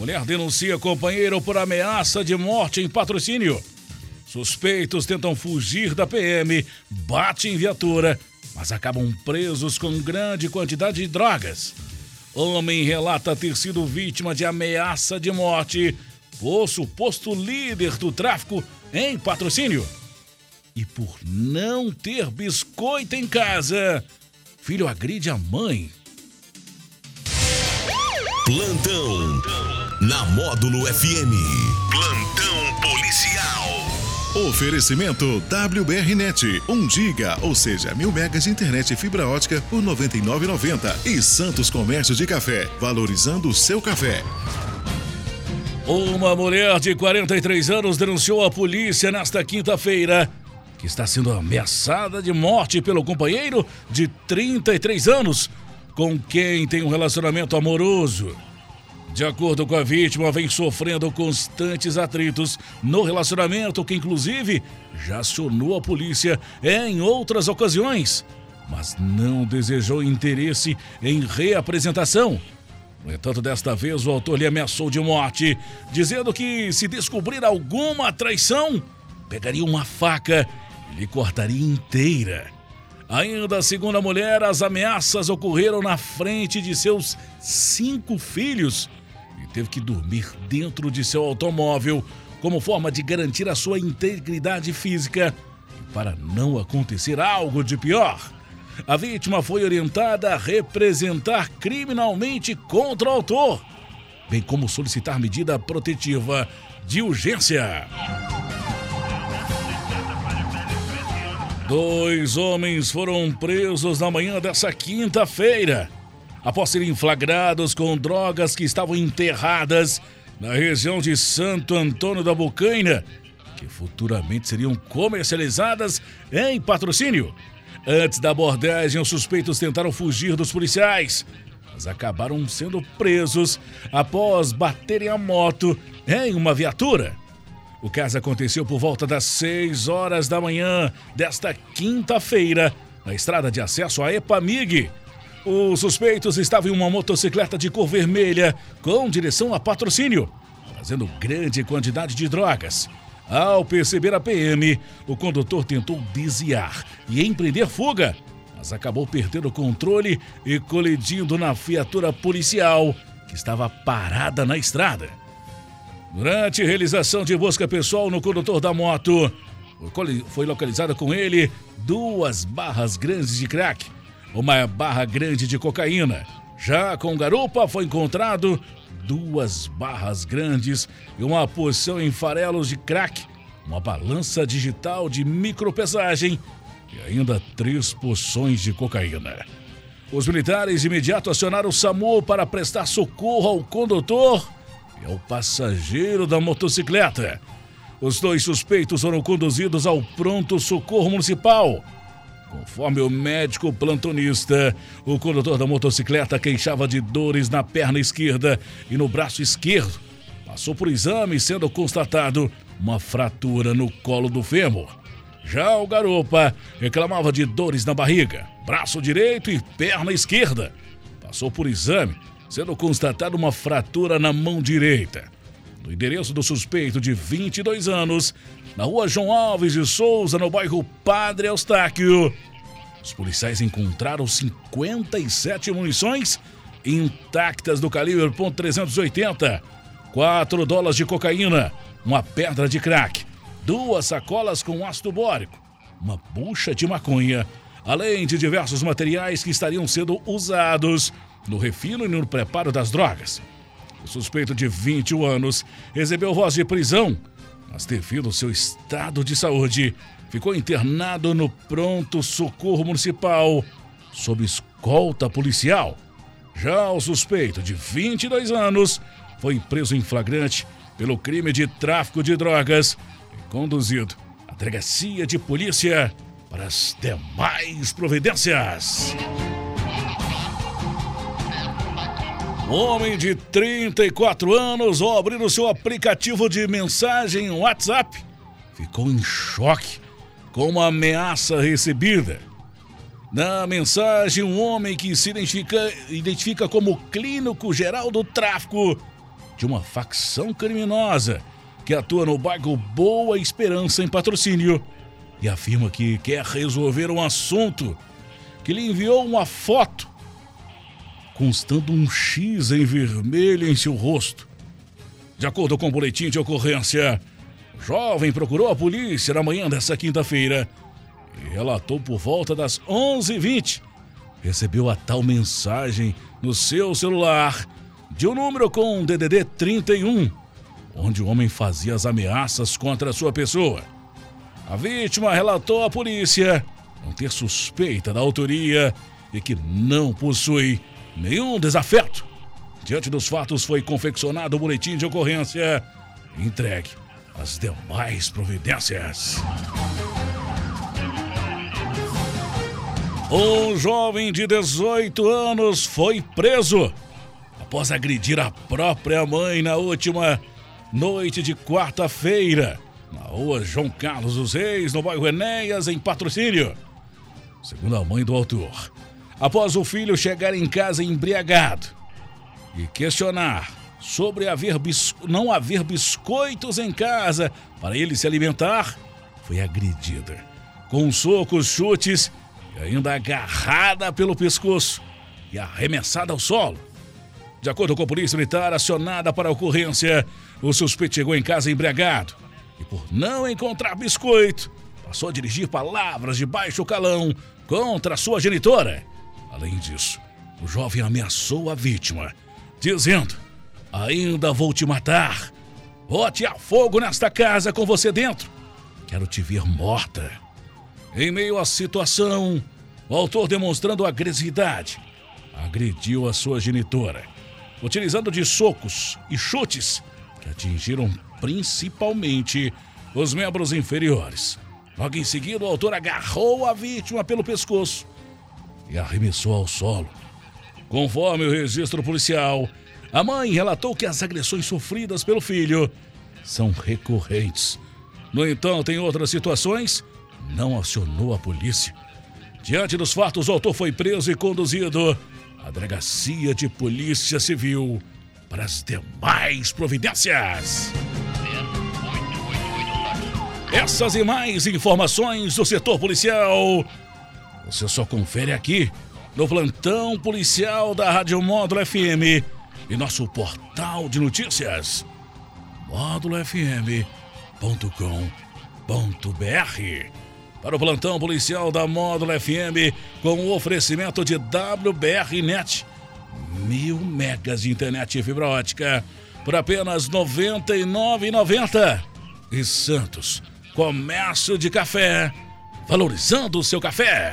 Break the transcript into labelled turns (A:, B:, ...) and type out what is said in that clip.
A: Mulher denuncia companheiro por ameaça de morte em patrocínio. Suspeitos tentam fugir da PM, batem em viatura, mas acabam presos com grande quantidade de drogas. Homem relata ter sido vítima de ameaça de morte por suposto líder do tráfico em patrocínio. E por não ter biscoito em casa, filho agride a mãe.
B: Plantão na Módulo FM. Plantão policial. Oferecimento WBRnet, 1 giga, ou seja, mil megas de internet e fibra ótica por 99,90 e Santos Comércio de Café, valorizando o seu café.
A: Uma mulher de 43 anos denunciou à polícia nesta quinta-feira que está sendo ameaçada de morte pelo companheiro de 33 anos, com quem tem um relacionamento amoroso. De acordo com a vítima, vem sofrendo constantes atritos no relacionamento, que inclusive já acionou a polícia em outras ocasiões, mas não desejou interesse em reapresentação. No entanto, desta vez o autor lhe ameaçou de morte, dizendo que se descobrir alguma traição, pegaria uma faca e lhe cortaria inteira. Ainda segundo a mulher, as ameaças ocorreram na frente de seus cinco filhos teve que dormir dentro de seu automóvel como forma de garantir a sua integridade física para não acontecer algo de pior. A vítima foi orientada a representar criminalmente contra o autor, bem como solicitar medida protetiva de urgência. Dois homens foram presos na manhã dessa quinta-feira, após serem flagrados com drogas que estavam enterradas na região de Santo Antônio da Bocaina, que futuramente seriam comercializadas em patrocínio. Antes da abordagem, os suspeitos tentaram fugir dos policiais, mas acabaram sendo presos após baterem a moto em uma viatura. O caso aconteceu por volta das 6 horas da manhã desta quinta-feira, na estrada de acesso à Epamig. Os suspeitos estavam em uma motocicleta de cor vermelha com direção a patrocínio, trazendo grande quantidade de drogas. Ao perceber a PM, o condutor tentou desviar e empreender fuga, mas acabou perdendo o controle e colidindo na viatura policial que estava parada na estrada. Durante realização de busca pessoal no condutor da moto, foi localizada com ele duas barras grandes de crack, uma barra grande de cocaína. Já com garupa foi encontrado duas barras grandes e uma porção em farelos de crack, uma balança digital de micropesagem e ainda três porções de cocaína. Os militares de imediato acionaram o SAMU para prestar socorro ao condutor e ao passageiro da motocicleta. Os dois suspeitos foram conduzidos ao pronto socorro municipal. Conforme o médico plantonista, o condutor da motocicleta queixava de dores na perna esquerda e no braço esquerdo. Passou por exame, sendo constatado uma fratura no colo do fêmur. Já o garupa reclamava de dores na barriga, braço direito e perna esquerda. Passou por exame, sendo constatada uma fratura na mão direita. No endereço do suspeito de 22 anos, na rua João Alves de Souza, no bairro Padre Eustáquio, os policiais encontraram 57 munições intactas do calibre .380, 4 dólares de cocaína, uma pedra de crack, duas sacolas com ácido bórico, uma bucha de maconha, além de diversos materiais que estariam sendo usados no refino e no preparo das drogas. O suspeito de 21 anos recebeu voz de prisão, mas devido ao seu estado de saúde, ficou internado no pronto socorro municipal sob escolta policial. Já o suspeito de 22 anos foi preso em flagrante pelo crime de tráfico de drogas e conduzido à delegacia de polícia para as demais providências. Homem de 34 anos, ao abrir o seu aplicativo de mensagem WhatsApp, ficou em choque com uma ameaça recebida. Na mensagem, um homem que se identifica, identifica como clínico geral do tráfico de uma facção criminosa que atua no bairro Boa Esperança, em patrocínio, e afirma que quer resolver um assunto, que lhe enviou uma foto constando um X em vermelho em seu rosto. De acordo com o boletim de ocorrência, o jovem procurou a polícia na manhã dessa quinta-feira e relatou por volta das 11h20. Recebeu a tal mensagem no seu celular de um número com DDD 31, onde o homem fazia as ameaças contra sua pessoa. A vítima relatou à polícia não ter suspeita da autoria e que não possui nenhum desafeto. Diante dos fatos, foi confeccionado o boletim de ocorrência e entregue as demais providências. Um jovem de 18 anos foi preso após agredir a própria mãe na última noite de quarta-feira, na rua João Carlos dos Reis, no bairro Enéas, em patrocínio. Segundo a mãe do autor, após o filho chegar em casa embriagado e questionar sobre haver não haver biscoitos em casa para ele se alimentar, foi agredida com socos, chutes e ainda agarrada pelo pescoço e arremessada ao solo. De acordo com a polícia militar acionada para a ocorrência, o suspeito chegou em casa embriagado e, por não encontrar biscoito, passou a dirigir palavras de baixo calão contra sua genitora Além disso, o jovem ameaçou a vítima, dizendo: Ainda vou te matar. Bote a fogo nesta casa com você dentro. Quero te ver morta. Em meio à situação, o autor, demonstrando agressividade, agrediu a sua genitora, utilizando de socos e chutes que atingiram principalmente os membros inferiores. Logo em seguida, o autor agarrou a vítima pelo pescoço e arremessou ao solo. Conforme o registro policial, a mãe relatou que as agressões sofridas pelo filho são recorrentes. No entanto, em outras situações, não acionou a polícia. Diante dos fatos, o autor foi preso e conduzido à delegacia de polícia civil para as demais providências. Essas e mais informações do setor policial você só confere aqui no plantão policial da Rádio Módulo FM e nosso portal de notícias módulofm.com.br. Para o plantão policial da Módulo FM com o oferecimento de WBR Net, mil megas de internet e fibra ótica por apenas R$ 99,90. E Santos, comércio de café, valorizando o seu café.